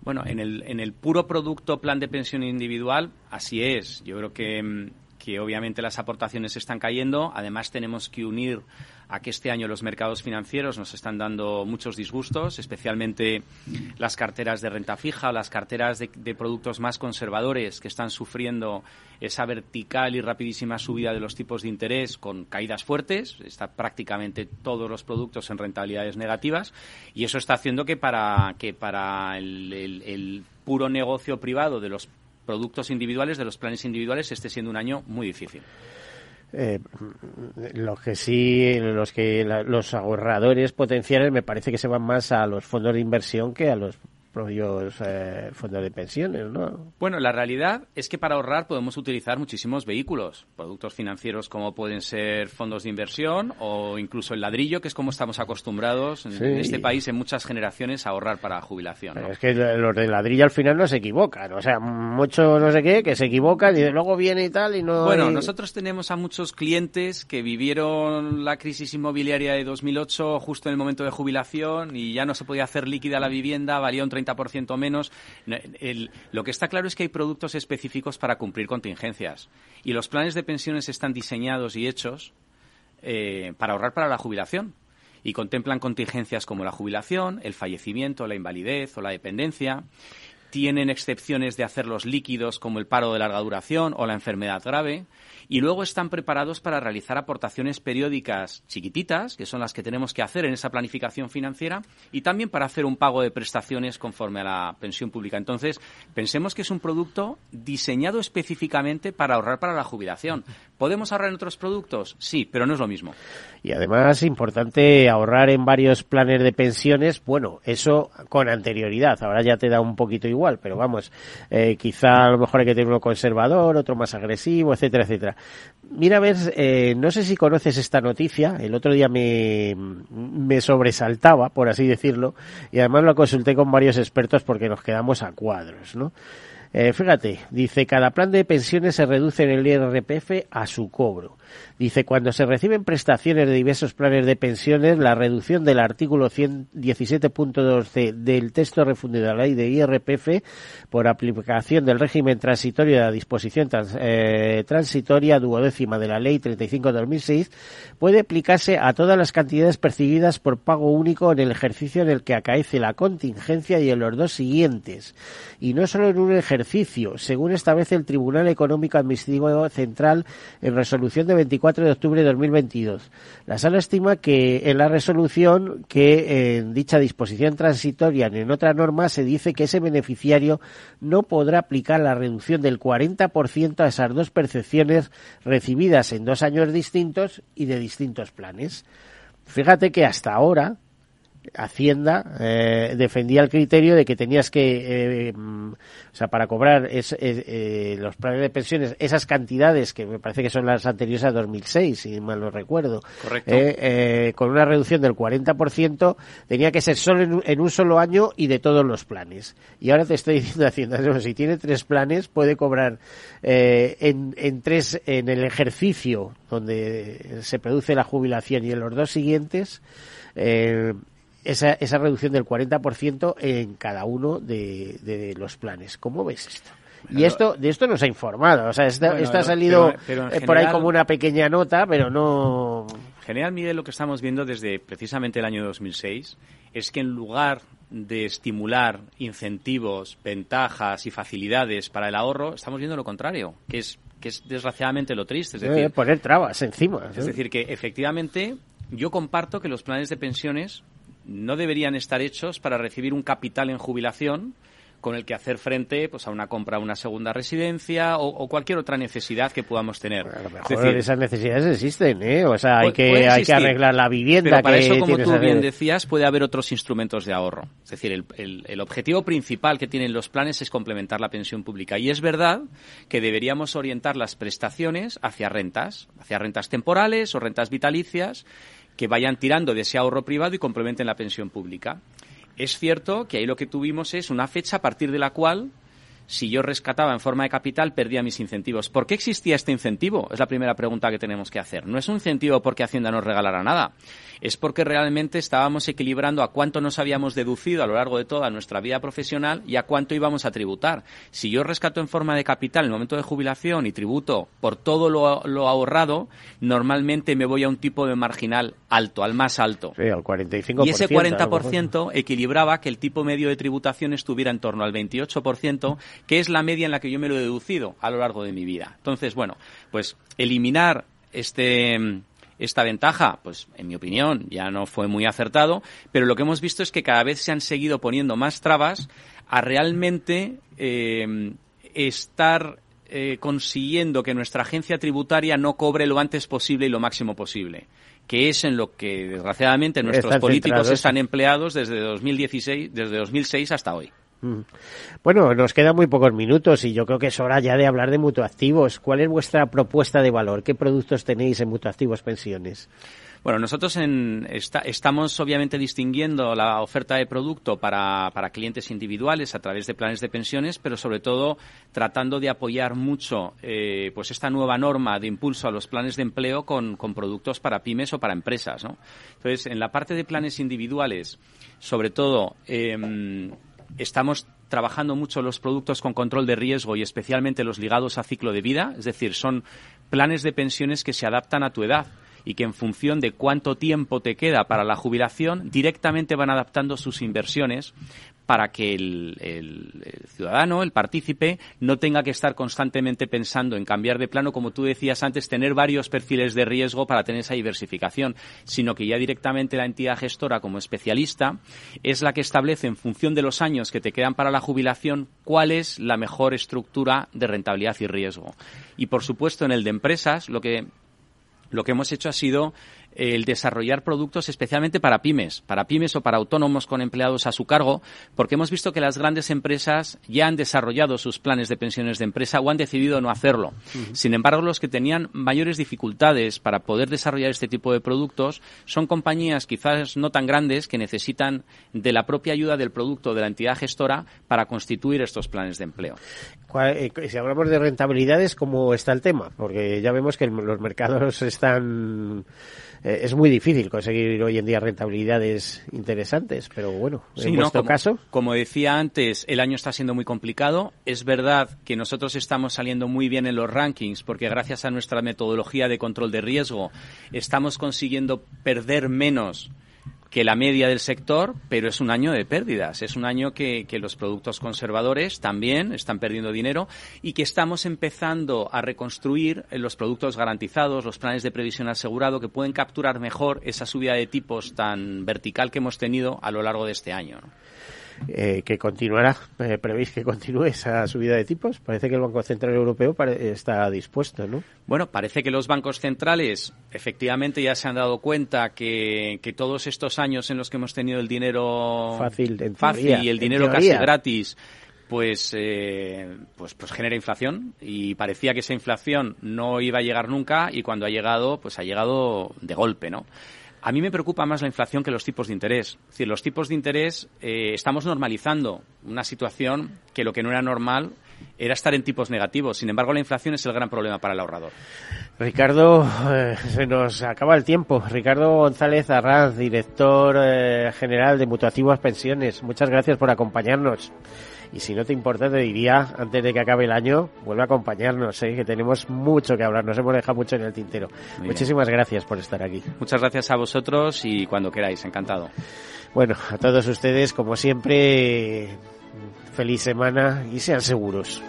Bueno, en el, en el puro producto plan de pensión individual, así es. Yo creo que, mm, que obviamente las aportaciones están cayendo. Además, tenemos que unir a que este año los mercados financieros nos están dando muchos disgustos, especialmente las carteras de renta fija las carteras de, productos más conservadores que están sufriendo esa vertical y rapidísima subida de los tipos de interés con caídas fuertes. Está prácticamente todos los productos en rentabilidades negativas y eso está haciendo que para, que para el puro negocio privado de los productos individuales, de los planes individuales, esté siendo un año muy difícil. Eh, los que sí, los que la, los ahorradores potenciales me parece que se van más a los fondos de inversión que a los propios eh, fondos de pensiones, ¿no? Bueno, la realidad es que para ahorrar podemos utilizar muchísimos vehículos, productos financieros como pueden ser fondos de inversión o incluso el ladrillo, que es como estamos acostumbrados en, sí. en este país en muchas generaciones a ahorrar para jubilación. ¿no? Es que los de ladrillo al final no se equivocan, o sea, muchos no sé qué, que se equivocan y luego viene y tal y no... Bueno, hay... nosotros tenemos a muchos clientes que vivieron la crisis inmobiliaria de 2008 justo en el momento de jubilación y ya no se podía hacer líquida la vivienda, valía un 30 30% menos. Lo que está claro es que hay productos específicos para cumplir contingencias. Y los planes de pensiones están diseñados y hechos eh, para ahorrar para la jubilación. Y contemplan contingencias como la jubilación, el fallecimiento, la invalidez o la dependencia. Tienen excepciones de hacerlos líquidos como el paro de larga duración o la enfermedad grave y luego están preparados para realizar aportaciones periódicas chiquititas, que son las que tenemos que hacer en esa planificación financiera, y también para hacer un pago de prestaciones conforme a la pensión pública. Entonces, pensemos que es un producto diseñado específicamente para ahorrar para la jubilación. ¿Podemos ahorrar en otros productos? Sí, pero no es lo mismo. Y además, importante ahorrar en varios planes de pensiones. Bueno, eso con anterioridad. Ahora ya te da un poquito igual, pero vamos, eh, quizá a lo mejor hay que tener uno conservador, otro más agresivo, etcétera, etcétera. Mira, a ver, eh, no sé si conoces esta noticia. El otro día me, me sobresaltaba, por así decirlo, y además lo consulté con varios expertos porque nos quedamos a cuadros, ¿no? Eh, fíjate, dice, cada plan de pensiones se reduce en el IRPF a su cobro. Dice, cuando se reciben prestaciones de diversos planes de pensiones, la reducción del artículo 117.12 del texto refundido de la ley de IRPF por aplicación del régimen transitorio de la disposición eh, transitoria duodécima de la ley 35-2006 puede aplicarse a todas las cantidades percibidas por pago único en el ejercicio en el que acaece la contingencia y en los dos siguientes. Y no solo en un ejercicio, según establece el Tribunal Económico Administrativo Central en resolución de 24 de octubre de 2022. La sala estima que en la resolución que en dicha disposición transitoria en otra norma se dice que ese beneficiario no podrá aplicar la reducción del 40% a esas dos percepciones recibidas en dos años distintos y de distintos planes. Fíjate que hasta ahora Hacienda eh, defendía el criterio de que tenías que, eh, mm, o sea, para cobrar es, eh, los planes de pensiones, esas cantidades que me parece que son las anteriores a 2006, si mal no recuerdo, con una reducción del 40%, tenía que ser solo en, un solo año y de todos los planes. Y ahora te estoy diciendo Hacienda, si tiene tres planes, puede cobrar en, en tres, en el ejercicio donde se produce la jubilación y en los dos siguientes, eh, esa, esa reducción del 40% en cada uno de, los planes. ¿Cómo ves esto? y esto de esto nos ha informado, o sea, esto, ha salido eh, por ahí como una pequeña nota, pero no... En general, Miguel, lo que estamos viendo desde precisamente el año 2006 es que en lugar de estimular incentivos, ventajas y facilidades para el ahorro, estamos viendo lo contrario, que es que es desgraciadamente lo triste. Es decir, eh, poner trabas encima. Es decir, que efectivamente yo comparto que los planes de pensiones no deberían estar hechos para recibir un capital en jubilación con el que hacer frente pues a una compra, a una segunda residencia o, cualquier otra necesidad que podamos tener. es decir, esas necesidades existen, ¿eh? O sea, hay que, hay que arreglar la vivienda. Pero para eso, como tú bien decías, puede haber otros instrumentos de ahorro. Es decir, el, el, objetivo principal que tienen los planes es complementar la pensión pública. Y es verdad que deberíamos orientar las prestaciones hacia rentas, hacia rentas temporales o rentas vitalicias que vayan tirando de ese ahorro privado y complementen la pensión pública. Es cierto que ahí lo que tuvimos es una fecha a partir de la cual si yo rescataba en forma de capital, perdía mis incentivos. ¿Por qué existía este incentivo? Es la primera pregunta que tenemos que hacer. No es un incentivo porque Hacienda nos regalara nada. Es porque realmente estábamos equilibrando a cuánto nos habíamos deducido a lo largo de toda nuestra vida profesional y a cuánto íbamos a tributar. Si yo rescato en forma de capital en el momento de jubilación y tributo por todo lo, ahorrado, normalmente me voy a un tipo de marginal alto, al más alto. Sí, al 45%. Y ese 40% equilibraba que el tipo medio de tributación estuviera en torno al 28%, que es la media en la que yo me lo he deducido a lo largo de mi vida. Entonces, bueno, pues eliminar este esta ventaja, pues en mi opinión ya no fue muy acertado, pero lo que hemos visto es que cada vez se han seguido poniendo más trabas a realmente eh, estar eh, consiguiendo que nuestra agencia tributaria no cobre lo antes posible y lo máximo posible que es en lo que desgraciadamente nuestros políticos están empleados desde 2016, desde 2006 hasta hoy. Mm. Bueno, nos quedan muy pocos minutos y yo creo que es hora ya de hablar de mutuactivos. ¿Cuál es vuestra propuesta de valor? ¿Qué productos tenéis en mutuactivos pensiones? Bueno, nosotros estamos obviamente distinguiendo la oferta de producto para, clientes individuales a través de planes de pensiones, pero sobre todo tratando de apoyar mucho eh, pues esta nueva norma de impulso a los planes de empleo con, productos para pymes o para empresas. Entonces, en la parte de planes individuales, sobre todo, em, estamos trabajando mucho los productos con control de riesgo y especialmente los ligados a ciclo de vida, es decir, son planes de pensiones que se adaptan a tu edad y que en función de cuánto tiempo te queda para la jubilación, directamente van adaptando sus inversiones para que el, ciudadano, el partícipe, no tenga que estar constantemente pensando en cambiar de plano, como tú decías antes, tener varios perfiles de riesgo para tener esa diversificación, sino que ya directamente la entidad gestora como especialista es la que establece en función de los años que te quedan para la jubilación cuál es la mejor estructura de rentabilidad y riesgo. Y por supuesto en el de empresas lo que lo que hemos hecho ha sido el desarrollar productos especialmente para pymes, para pymes o para autónomos con empleados a su cargo, porque hemos visto que las grandes empresas ya han desarrollado sus planes de pensiones de empresa o han decidido no hacerlo. Sin embargo, los que tenían mayores dificultades para poder desarrollar este tipo de productos son compañías quizás no tan grandes que necesitan de la propia ayuda del producto de la entidad gestora para constituir estos planes de empleo. Eh, si hablamos de rentabilidades, ¿cómo está el tema? Porque ya vemos que los mercados están eh, es muy difícil conseguir hoy en día rentabilidades interesantes, pero bueno, en nuestro caso. Como decía antes, el año está siendo muy complicado. Es verdad que nosotros estamos saliendo muy bien en los rankings porque gracias a nuestra metodología de control de riesgo estamos consiguiendo perder menos que la media del sector, pero es un año de pérdidas. Es un año que, los productos conservadores también están perdiendo dinero y que estamos empezando a reconstruir los productos garantizados, los planes de previsión asegurado, que pueden capturar mejor esa subida de tipos tan vertical que hemos tenido a lo largo de este año. Eh, que continuará. Eh, ¿Prevéis que continúe esa subida de tipos? Parece que el Banco Central Europeo está dispuesto, ¿no? Bueno, parece que los bancos centrales efectivamente ya se han dado cuenta que, todos estos años en los que hemos tenido el dinero fácil, fácil y el dinero casi gratis pues, eh, pues, pues genera inflación y parecía que esa inflación no iba a llegar nunca y cuando ha llegado, pues ha llegado de golpe, ¿no? A mí me preocupa más la inflación que los tipos de interés. Es decir, los tipos de interés eh, estamos normalizando una situación que lo que no era normal era estar en tipos negativos. Sin embargo, la inflación es el gran problema para el ahorrador. Ricardo, eh, se nos acaba el tiempo. Ricardo González Arranz, director eh, general de Mutuativas Pensiones. Muchas gracias por acompañarnos. Y si no te importa, te diría, antes de que acabe el año, vuelve a acompañarnos, ¿eh? que tenemos mucho que hablar, nos hemos dejado mucho en el tintero. Muchísimas gracias por estar aquí. Muchas gracias a vosotros y cuando queráis, encantado. Bueno, a todos ustedes, como siempre, feliz semana y sean seguros.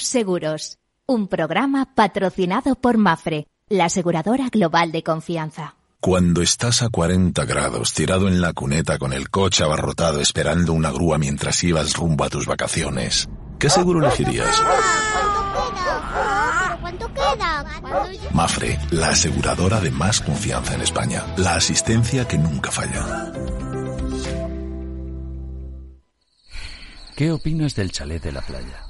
Todos Seguros, un programa patrocinado por Mafre, la aseguradora global de confianza. Cuando estás a 40 grados tirado en la cuneta con el coche abarrotado esperando una grúa mientras ibas rumbo a tus vacaciones, ¿qué seguro elegirías? Mafre, la aseguradora de más confianza en España. La asistencia que nunca falla. ¿Qué opinas del chalet de la playa?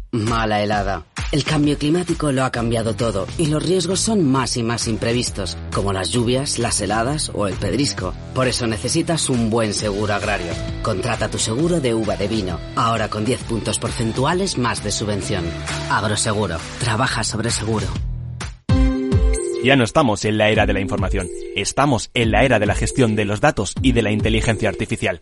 Mala helada. El cambio climático lo ha cambiado todo y los riesgos son más y más imprevistos, como las lluvias, las heladas o el pedrisco. Por eso necesitas un buen seguro agrario. Contrata tu seguro de uva de vino, ahora con 10 puntos porcentuales más de subvención. Agroseguro. Trabaja sobre seguro. Ya no estamos en la era de la información, estamos en la era de la gestión de los datos y de la inteligencia artificial.